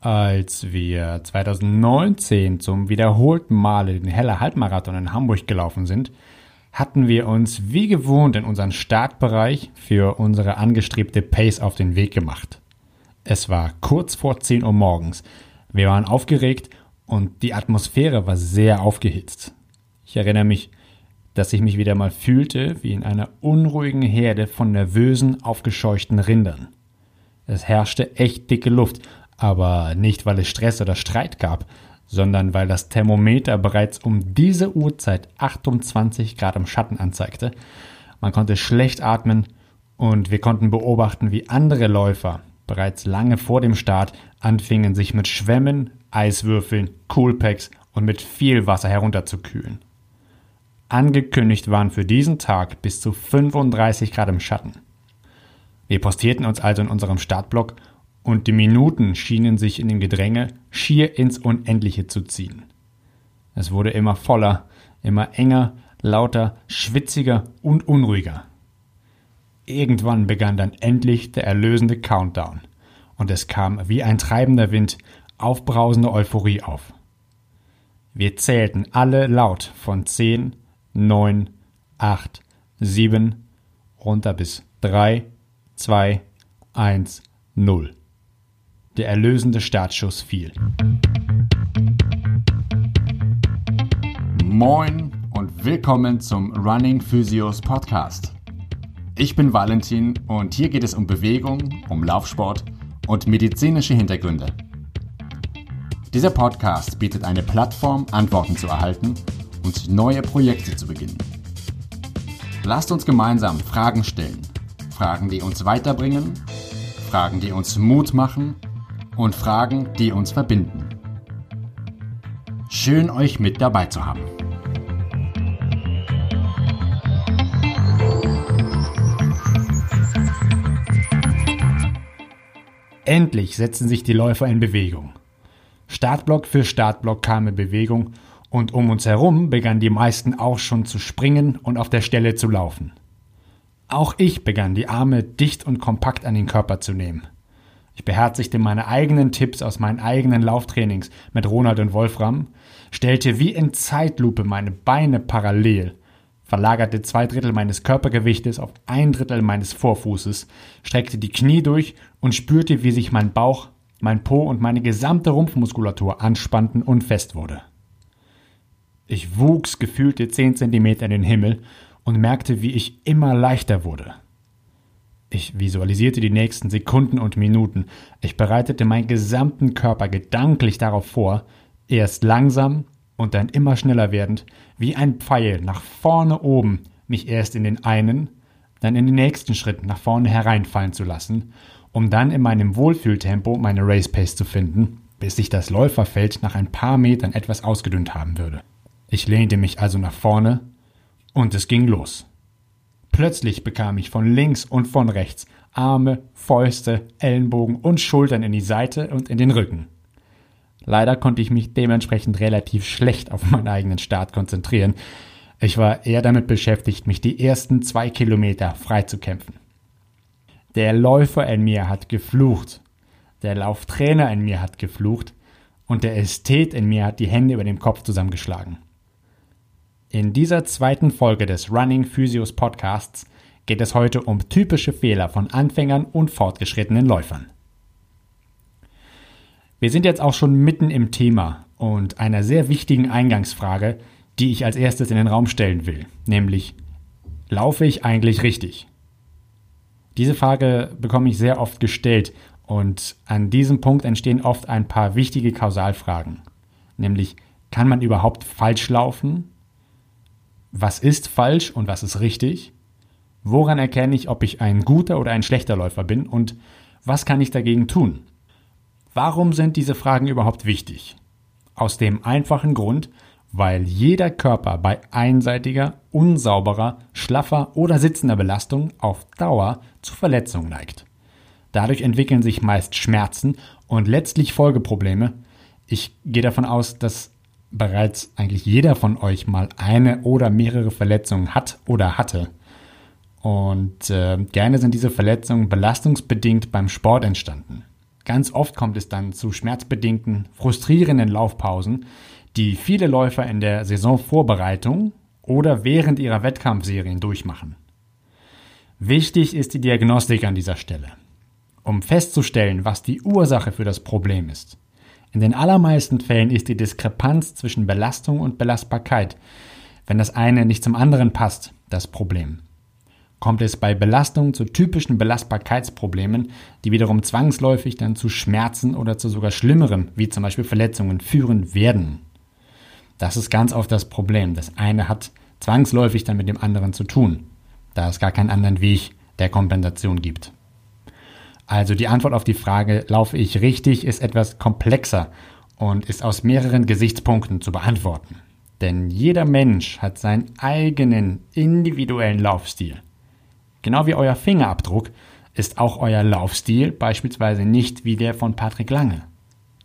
Als wir 2019 zum wiederholten Male den Heller Halbmarathon in Hamburg gelaufen sind, hatten wir uns wie gewohnt in unseren Startbereich für unsere angestrebte Pace auf den Weg gemacht. Es war kurz vor 10 Uhr morgens. Wir waren aufgeregt und die Atmosphäre war sehr aufgehitzt. Ich erinnere mich, dass ich mich wieder mal fühlte wie in einer unruhigen Herde von nervösen, aufgescheuchten Rindern. Es herrschte echt dicke Luft, aber nicht, weil es Stress oder Streit gab, sondern weil das Thermometer bereits um diese Uhrzeit 28 Grad im Schatten anzeigte. Man konnte schlecht atmen und wir konnten beobachten, wie andere Läufer bereits lange vor dem Start anfingen, sich mit Schwämmen, Eiswürfeln, Coolpacks und mit viel Wasser herunterzukühlen. Angekündigt waren für diesen Tag bis zu 35 Grad im Schatten. Wir postierten uns also in unserem Startblock und die Minuten schienen sich in dem Gedränge schier ins Unendliche zu ziehen. Es wurde immer voller, immer enger, lauter, schwitziger und unruhiger. Irgendwann begann dann endlich der erlösende Countdown, und es kam wie ein treibender Wind aufbrausende Euphorie auf. Wir zählten alle laut von zehn, neun, acht, sieben, runter bis drei, zwei, eins, null. Der erlösende Startschuss fiel. Moin und willkommen zum Running Physios Podcast. Ich bin Valentin und hier geht es um Bewegung, um Laufsport und medizinische Hintergründe. Dieser Podcast bietet eine Plattform, Antworten zu erhalten und neue Projekte zu beginnen. Lasst uns gemeinsam Fragen stellen. Fragen, die uns weiterbringen, Fragen, die uns Mut machen und Fragen, die uns verbinden. Schön euch mit dabei zu haben. Endlich setzten sich die Läufer in Bewegung. Startblock für Startblock kam in Bewegung und um uns herum begannen die meisten auch schon zu springen und auf der Stelle zu laufen. Auch ich begann die Arme dicht und kompakt an den Körper zu nehmen. Ich beherzigte meine eigenen Tipps aus meinen eigenen Lauftrainings mit Ronald und Wolfram, stellte wie in Zeitlupe meine Beine parallel, verlagerte zwei Drittel meines Körpergewichtes auf ein Drittel meines Vorfußes, streckte die Knie durch und spürte, wie sich mein Bauch, mein Po und meine gesamte Rumpfmuskulatur anspannten und fest wurde. Ich wuchs gefühlte zehn Zentimeter in den Himmel und merkte, wie ich immer leichter wurde. Ich visualisierte die nächsten Sekunden und Minuten. Ich bereitete meinen gesamten Körper gedanklich darauf vor, erst langsam und dann immer schneller werdend, wie ein Pfeil nach vorne oben, mich erst in den einen, dann in den nächsten Schritt nach vorne hereinfallen zu lassen, um dann in meinem Wohlfühltempo meine Race Pace zu finden, bis sich das Läuferfeld nach ein paar Metern etwas ausgedünnt haben würde. Ich lehnte mich also nach vorne und es ging los. Plötzlich bekam ich von links und von rechts Arme, Fäuste, Ellenbogen und Schultern in die Seite und in den Rücken. Leider konnte ich mich dementsprechend relativ schlecht auf meinen eigenen Start konzentrieren. Ich war eher damit beschäftigt, mich die ersten zwei Kilometer freizukämpfen. Der Läufer in mir hat geflucht, der Lauftrainer in mir hat geflucht und der Ästhet in mir hat die Hände über dem Kopf zusammengeschlagen. In dieser zweiten Folge des Running Physios Podcasts geht es heute um typische Fehler von Anfängern und fortgeschrittenen Läufern. Wir sind jetzt auch schon mitten im Thema und einer sehr wichtigen Eingangsfrage, die ich als erstes in den Raum stellen will, nämlich laufe ich eigentlich richtig? Diese Frage bekomme ich sehr oft gestellt und an diesem Punkt entstehen oft ein paar wichtige Kausalfragen, nämlich kann man überhaupt falsch laufen was ist falsch und was ist richtig? Woran erkenne ich, ob ich ein guter oder ein schlechter Läufer bin und was kann ich dagegen tun? Warum sind diese Fragen überhaupt wichtig? Aus dem einfachen Grund, weil jeder Körper bei einseitiger, unsauberer, schlaffer oder sitzender Belastung auf Dauer zu Verletzungen neigt. Dadurch entwickeln sich meist Schmerzen und letztlich Folgeprobleme. Ich gehe davon aus, dass bereits eigentlich jeder von euch mal eine oder mehrere Verletzungen hat oder hatte. Und äh, gerne sind diese Verletzungen belastungsbedingt beim Sport entstanden. Ganz oft kommt es dann zu schmerzbedingten, frustrierenden Laufpausen, die viele Läufer in der Saisonvorbereitung oder während ihrer Wettkampfserien durchmachen. Wichtig ist die Diagnostik an dieser Stelle, um festzustellen, was die Ursache für das Problem ist. In den allermeisten Fällen ist die Diskrepanz zwischen Belastung und Belastbarkeit, wenn das eine nicht zum anderen passt, das Problem. Kommt es bei Belastung zu typischen Belastbarkeitsproblemen, die wiederum zwangsläufig dann zu Schmerzen oder zu sogar schlimmeren, wie zum Beispiel Verletzungen, führen werden. Das ist ganz oft das Problem. Das eine hat zwangsläufig dann mit dem anderen zu tun, da es gar keinen anderen Weg der Kompensation gibt. Also die Antwort auf die Frage, laufe ich richtig, ist etwas komplexer und ist aus mehreren Gesichtspunkten zu beantworten. Denn jeder Mensch hat seinen eigenen individuellen Laufstil. Genau wie euer Fingerabdruck ist auch euer Laufstil beispielsweise nicht wie der von Patrick Lange.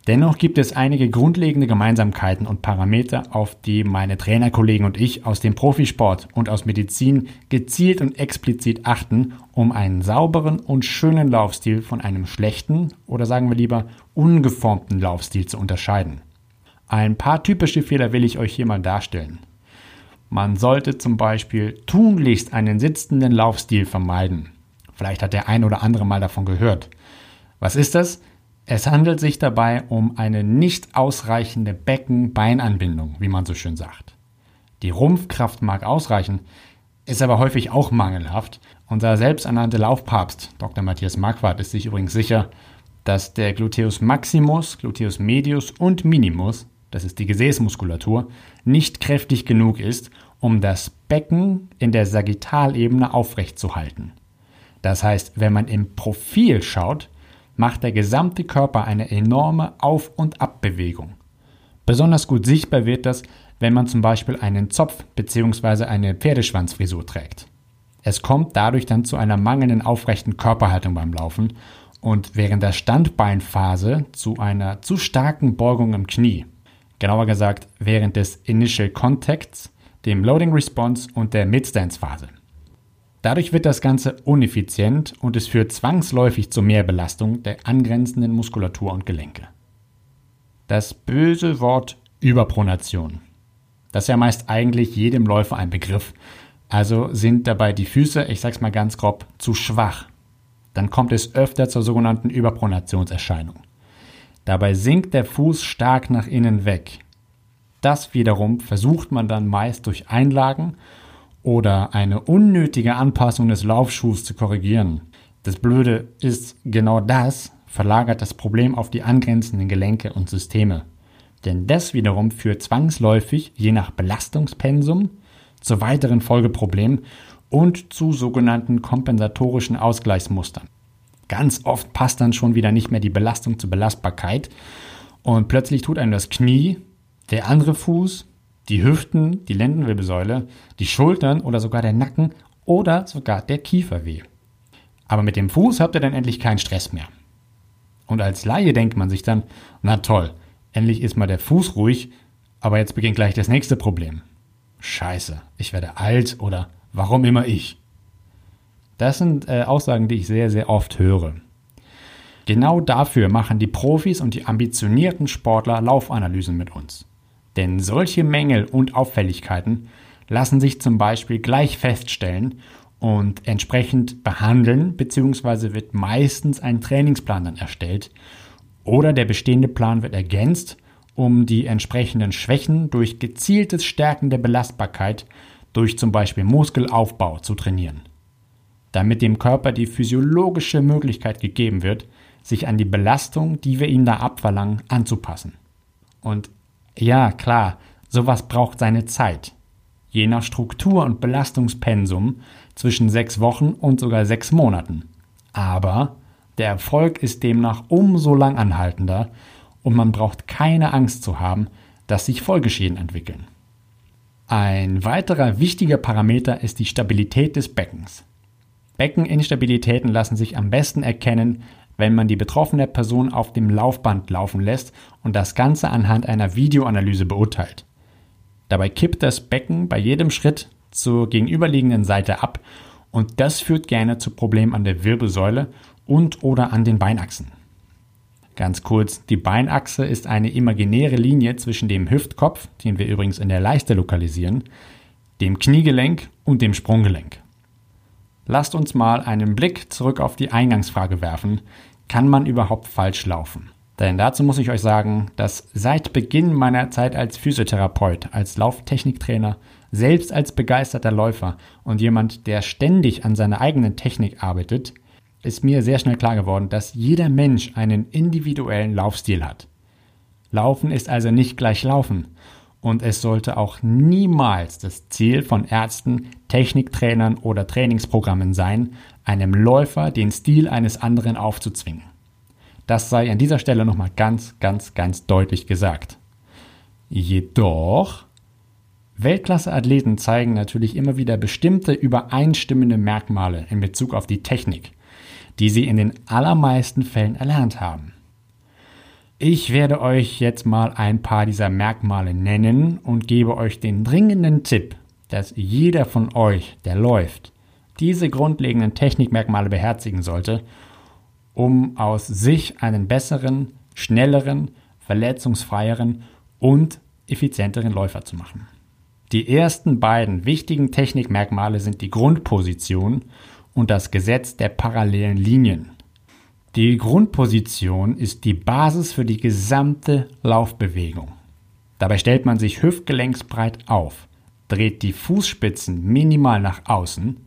Dennoch gibt es einige grundlegende Gemeinsamkeiten und Parameter, auf die meine Trainerkollegen und ich aus dem Profisport und aus Medizin gezielt und explizit achten, um einen sauberen und schönen Laufstil von einem schlechten oder sagen wir lieber ungeformten Laufstil zu unterscheiden. Ein paar typische Fehler will ich euch hier mal darstellen. Man sollte zum Beispiel tunlichst einen sitzenden Laufstil vermeiden. Vielleicht hat der ein oder andere mal davon gehört. Was ist das? Es handelt sich dabei um eine nicht ausreichende Becken-Beinanbindung, wie man so schön sagt. Die Rumpfkraft mag ausreichen, ist aber häufig auch mangelhaft. Unser selbsternannte Laufpapst, Dr. Matthias Marquardt, ist sich übrigens sicher, dass der Gluteus maximus, Gluteus medius und minimus, das ist die Gesäßmuskulatur, nicht kräftig genug ist, um das Becken in der Sagittalebene aufrechtzuhalten. Das heißt, wenn man im Profil schaut, macht der gesamte Körper eine enorme Auf- und Abbewegung. Besonders gut sichtbar wird das, wenn man zum Beispiel einen Zopf bzw. eine Pferdeschwanzfrisur trägt. Es kommt dadurch dann zu einer mangelnden aufrechten Körperhaltung beim Laufen und während der Standbeinphase zu einer zu starken Beugung im Knie. Genauer gesagt während des Initial Contacts, dem Loading Response und der Midstance-Phase. Dadurch wird das Ganze uneffizient und es führt zwangsläufig zu mehr Belastung der angrenzenden Muskulatur und Gelenke. Das böse Wort Überpronation. Das ist ja meist eigentlich jedem Läufer ein Begriff. Also sind dabei die Füße, ich sag's mal ganz grob, zu schwach. Dann kommt es öfter zur sogenannten Überpronationserscheinung. Dabei sinkt der Fuß stark nach innen weg. Das wiederum versucht man dann meist durch Einlagen oder eine unnötige Anpassung des Laufschuhs zu korrigieren. Das Blöde ist, genau das verlagert das Problem auf die angrenzenden Gelenke und Systeme. Denn das wiederum führt zwangsläufig, je nach Belastungspensum, zu weiteren Folgeproblemen und zu sogenannten kompensatorischen Ausgleichsmustern. Ganz oft passt dann schon wieder nicht mehr die Belastung zur Belastbarkeit und plötzlich tut einem das Knie, der andere Fuß die Hüften, die Lendenwirbelsäule, die Schultern oder sogar der Nacken oder sogar der Kiefer weh. Aber mit dem Fuß habt ihr dann endlich keinen Stress mehr. Und als Laie denkt man sich dann, na toll, endlich ist mal der Fuß ruhig, aber jetzt beginnt gleich das nächste Problem. Scheiße, ich werde alt oder warum immer ich. Das sind äh, Aussagen, die ich sehr, sehr oft höre. Genau dafür machen die Profis und die ambitionierten Sportler Laufanalysen mit uns. Denn solche Mängel und Auffälligkeiten lassen sich zum Beispiel gleich feststellen und entsprechend behandeln, beziehungsweise wird meistens ein Trainingsplan dann erstellt oder der bestehende Plan wird ergänzt, um die entsprechenden Schwächen durch gezieltes Stärken der Belastbarkeit durch zum Beispiel Muskelaufbau zu trainieren. Damit dem Körper die physiologische Möglichkeit gegeben wird, sich an die Belastung, die wir ihm da abverlangen, anzupassen. Und ja, klar, sowas braucht seine Zeit. Je nach Struktur und Belastungspensum zwischen sechs Wochen und sogar sechs Monaten. Aber der Erfolg ist demnach umso langanhaltender und man braucht keine Angst zu haben, dass sich Folgeschäden entwickeln. Ein weiterer wichtiger Parameter ist die Stabilität des Beckens. Beckeninstabilitäten lassen sich am besten erkennen, wenn man die betroffene Person auf dem Laufband laufen lässt und das Ganze anhand einer Videoanalyse beurteilt. Dabei kippt das Becken bei jedem Schritt zur gegenüberliegenden Seite ab und das führt gerne zu Problemen an der Wirbelsäule und oder an den Beinachsen. Ganz kurz, die Beinachse ist eine imaginäre Linie zwischen dem Hüftkopf, den wir übrigens in der Leiste lokalisieren, dem Kniegelenk und dem Sprunggelenk. Lasst uns mal einen Blick zurück auf die Eingangsfrage werfen. Kann man überhaupt falsch laufen? Denn dazu muss ich euch sagen, dass seit Beginn meiner Zeit als Physiotherapeut, als Lauftechniktrainer, selbst als begeisterter Läufer und jemand, der ständig an seiner eigenen Technik arbeitet, ist mir sehr schnell klar geworden, dass jeder Mensch einen individuellen Laufstil hat. Laufen ist also nicht gleich Laufen. Und es sollte auch niemals das Ziel von Ärzten, Techniktrainern oder Trainingsprogrammen sein, einem Läufer den Stil eines anderen aufzuzwingen. Das sei an dieser Stelle nochmal ganz, ganz, ganz deutlich gesagt. Jedoch, Weltklasse-Athleten zeigen natürlich immer wieder bestimmte übereinstimmende Merkmale in Bezug auf die Technik, die sie in den allermeisten Fällen erlernt haben. Ich werde euch jetzt mal ein paar dieser Merkmale nennen und gebe euch den dringenden Tipp, dass jeder von euch, der läuft, diese grundlegenden Technikmerkmale beherzigen sollte, um aus sich einen besseren, schnelleren, verletzungsfreieren und effizienteren Läufer zu machen. Die ersten beiden wichtigen Technikmerkmale sind die Grundposition und das Gesetz der parallelen Linien. Die Grundposition ist die Basis für die gesamte Laufbewegung. Dabei stellt man sich hüftgelenksbreit auf, dreht die Fußspitzen minimal nach außen,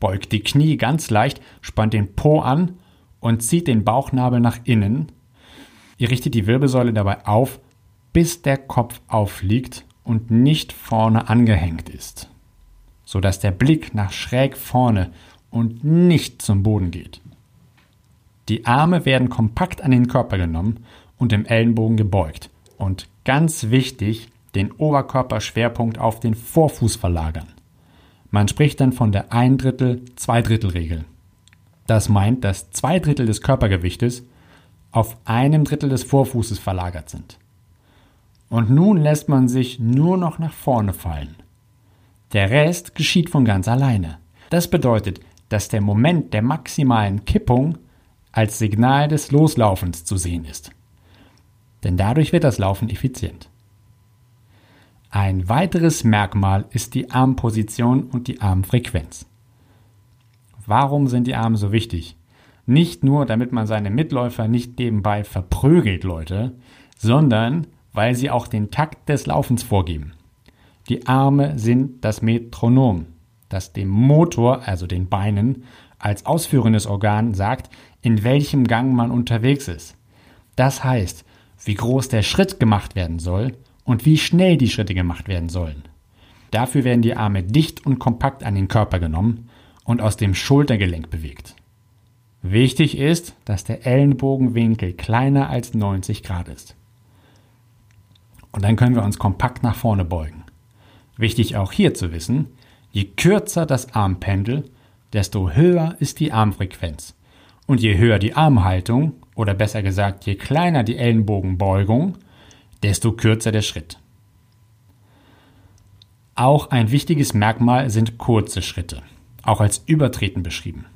beugt die Knie ganz leicht, spannt den Po an und zieht den Bauchnabel nach innen. Ihr richtet die Wirbelsäule dabei auf, bis der Kopf aufliegt und nicht vorne angehängt ist, sodass der Blick nach schräg vorne und nicht zum Boden geht. Die Arme werden kompakt an den Körper genommen und im Ellenbogen gebeugt und ganz wichtig, den Oberkörperschwerpunkt auf den Vorfuß verlagern. Man spricht dann von der Ein Drittel, Zwei Drittel Regel. Das meint, dass zwei Drittel des Körpergewichtes auf einem Drittel des Vorfußes verlagert sind. Und nun lässt man sich nur noch nach vorne fallen. Der Rest geschieht von ganz alleine. Das bedeutet, dass der Moment der maximalen Kippung als Signal des Loslaufens zu sehen ist. Denn dadurch wird das Laufen effizient. Ein weiteres Merkmal ist die Armposition und die Armfrequenz. Warum sind die Arme so wichtig? Nicht nur, damit man seine Mitläufer nicht nebenbei verprügelt, Leute, sondern weil sie auch den Takt des Laufens vorgeben. Die Arme sind das Metronom, das dem Motor, also den Beinen, als ausführendes Organ sagt, in welchem Gang man unterwegs ist. Das heißt, wie groß der Schritt gemacht werden soll und wie schnell die Schritte gemacht werden sollen. Dafür werden die Arme dicht und kompakt an den Körper genommen und aus dem Schultergelenk bewegt. Wichtig ist, dass der Ellenbogenwinkel kleiner als 90 Grad ist. Und dann können wir uns kompakt nach vorne beugen. Wichtig auch hier zu wissen, je kürzer das Armpendel, desto höher ist die Armfrequenz. Und je höher die Armhaltung, oder besser gesagt, je kleiner die Ellenbogenbeugung, desto kürzer der Schritt. Auch ein wichtiges Merkmal sind kurze Schritte auch als Übertreten beschrieben.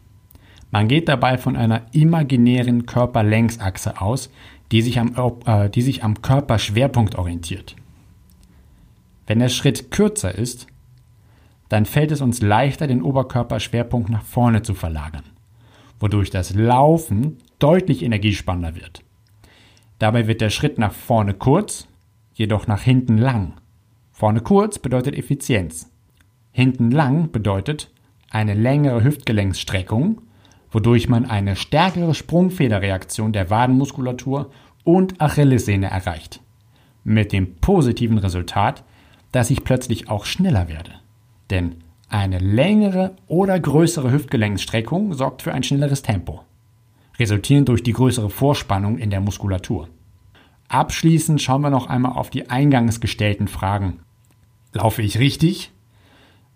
Man geht dabei von einer imaginären Körperlängsachse aus, die sich am, äh, die sich am Körperschwerpunkt orientiert. Wenn der Schritt kürzer ist, dann fällt es uns leichter, den Oberkörperschwerpunkt nach vorne zu verlagern, wodurch das Laufen deutlich energiespannender wird. Dabei wird der Schritt nach vorne kurz, jedoch nach hinten lang. Vorne kurz bedeutet Effizienz. Hinten lang bedeutet, eine längere Hüftgelenksstreckung, wodurch man eine stärkere Sprungfederreaktion der Wadenmuskulatur und Achillessehne erreicht. Mit dem positiven Resultat, dass ich plötzlich auch schneller werde. Denn eine längere oder größere Hüftgelenksstreckung sorgt für ein schnelleres Tempo, resultierend durch die größere Vorspannung in der Muskulatur. Abschließend schauen wir noch einmal auf die eingangs gestellten Fragen. Laufe ich richtig?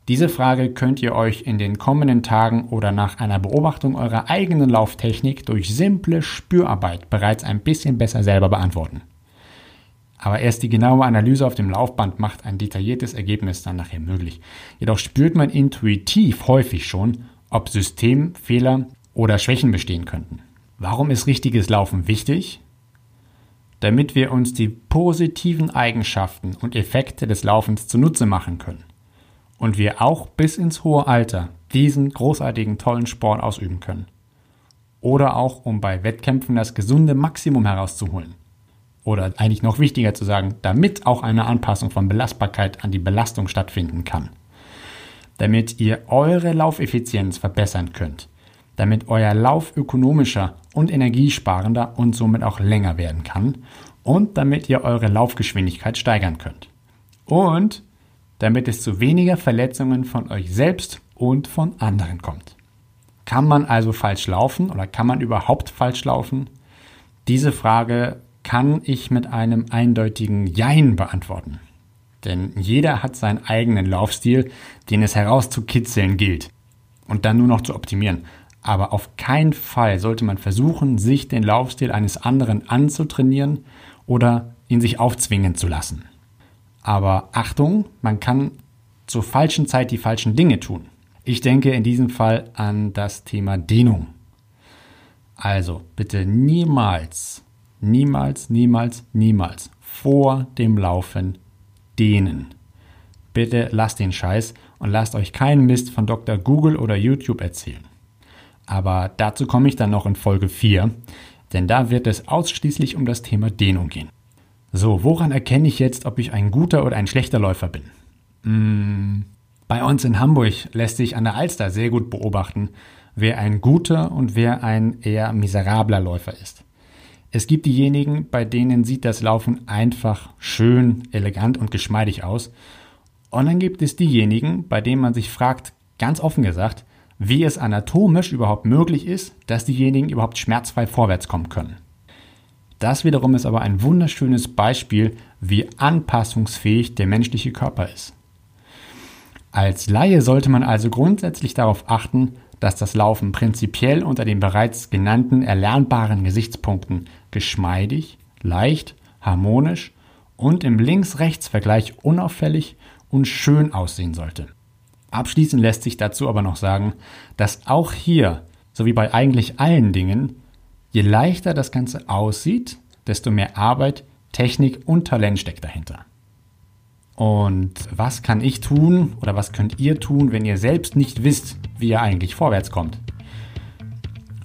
Diese Frage könnt ihr euch in den kommenden Tagen oder nach einer Beobachtung eurer eigenen Lauftechnik durch simple Spürarbeit bereits ein bisschen besser selber beantworten. Aber erst die genaue Analyse auf dem Laufband macht ein detailliertes Ergebnis dann nachher möglich. Jedoch spürt man intuitiv häufig schon, ob Systemfehler oder Schwächen bestehen könnten. Warum ist richtiges Laufen wichtig? damit wir uns die positiven Eigenschaften und Effekte des Laufens zunutze machen können und wir auch bis ins hohe Alter diesen großartigen, tollen Sport ausüben können. Oder auch, um bei Wettkämpfen das gesunde Maximum herauszuholen. Oder eigentlich noch wichtiger zu sagen, damit auch eine Anpassung von Belastbarkeit an die Belastung stattfinden kann. Damit ihr eure Laufeffizienz verbessern könnt. Damit euer Lauf ökonomischer und energiesparender und somit auch länger werden kann. Und damit ihr eure Laufgeschwindigkeit steigern könnt. Und damit es zu weniger Verletzungen von euch selbst und von anderen kommt. Kann man also falsch laufen oder kann man überhaupt falsch laufen? Diese Frage kann ich mit einem eindeutigen Jein beantworten. Denn jeder hat seinen eigenen Laufstil, den es herauszukitzeln gilt und dann nur noch zu optimieren. Aber auf keinen Fall sollte man versuchen, sich den Laufstil eines anderen anzutrainieren oder ihn sich aufzwingen zu lassen. Aber Achtung, man kann zur falschen Zeit die falschen Dinge tun. Ich denke in diesem Fall an das Thema Dehnung. Also bitte niemals, niemals, niemals, niemals vor dem Laufen dehnen. Bitte lasst den Scheiß und lasst euch keinen Mist von Dr. Google oder YouTube erzählen. Aber dazu komme ich dann noch in Folge 4, denn da wird es ausschließlich um das Thema Dehnung gehen. So, woran erkenne ich jetzt, ob ich ein guter oder ein schlechter Läufer bin? Mmh. Bei uns in Hamburg lässt sich an der Alster sehr gut beobachten, wer ein guter und wer ein eher miserabler Läufer ist. Es gibt diejenigen, bei denen sieht das Laufen einfach schön, elegant und geschmeidig aus. Und dann gibt es diejenigen, bei denen man sich fragt, ganz offen gesagt, wie es anatomisch überhaupt möglich ist, dass diejenigen überhaupt schmerzfrei vorwärts kommen können. Das wiederum ist aber ein wunderschönes Beispiel, wie anpassungsfähig der menschliche Körper ist. Als Laie sollte man also grundsätzlich darauf achten, dass das Laufen prinzipiell unter den bereits genannten erlernbaren Gesichtspunkten geschmeidig, leicht, harmonisch und im Links-Rechts-Vergleich unauffällig und schön aussehen sollte. Abschließend lässt sich dazu aber noch sagen, dass auch hier, so wie bei eigentlich allen Dingen, je leichter das Ganze aussieht, desto mehr Arbeit, Technik und Talent steckt dahinter. Und was kann ich tun oder was könnt ihr tun, wenn ihr selbst nicht wisst, wie ihr eigentlich vorwärts kommt?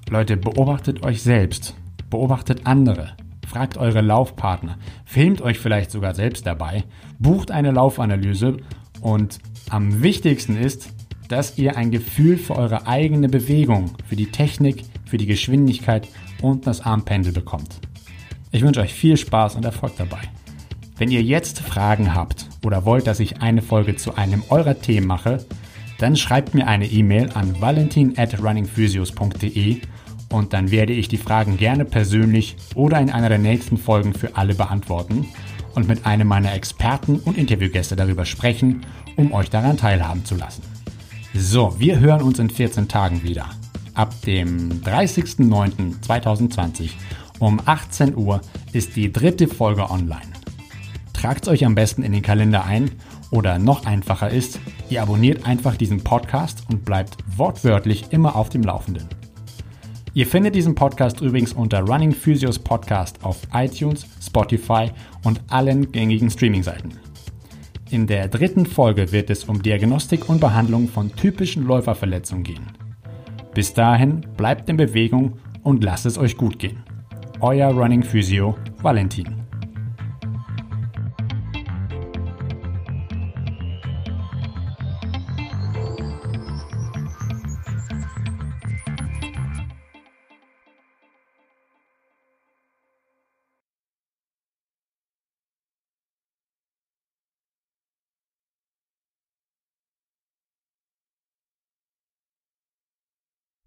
Leute, beobachtet euch selbst, beobachtet andere, fragt eure Laufpartner, filmt euch vielleicht sogar selbst dabei, bucht eine Laufanalyse und am wichtigsten ist, dass ihr ein Gefühl für eure eigene Bewegung, für die Technik, für die Geschwindigkeit und das Armpendel bekommt. Ich wünsche euch viel Spaß und Erfolg dabei. Wenn ihr jetzt Fragen habt oder wollt, dass ich eine Folge zu einem eurer Themen mache, dann schreibt mir eine E-Mail an valentin at runningphysios.de und dann werde ich die Fragen gerne persönlich oder in einer der nächsten Folgen für alle beantworten und mit einem meiner Experten und Interviewgäste darüber sprechen, um euch daran teilhaben zu lassen. So, wir hören uns in 14 Tagen wieder. Ab dem 30.09.2020 um 18 Uhr ist die dritte Folge online. Tragt euch am besten in den Kalender ein oder noch einfacher ist, ihr abonniert einfach diesen Podcast und bleibt wortwörtlich immer auf dem Laufenden. Ihr findet diesen Podcast übrigens unter Running Physios Podcast auf iTunes, Spotify und allen gängigen Streaming-Seiten. In der dritten Folge wird es um Diagnostik und Behandlung von typischen Läuferverletzungen gehen. Bis dahin bleibt in Bewegung und lasst es euch gut gehen. Euer Running Physio Valentin.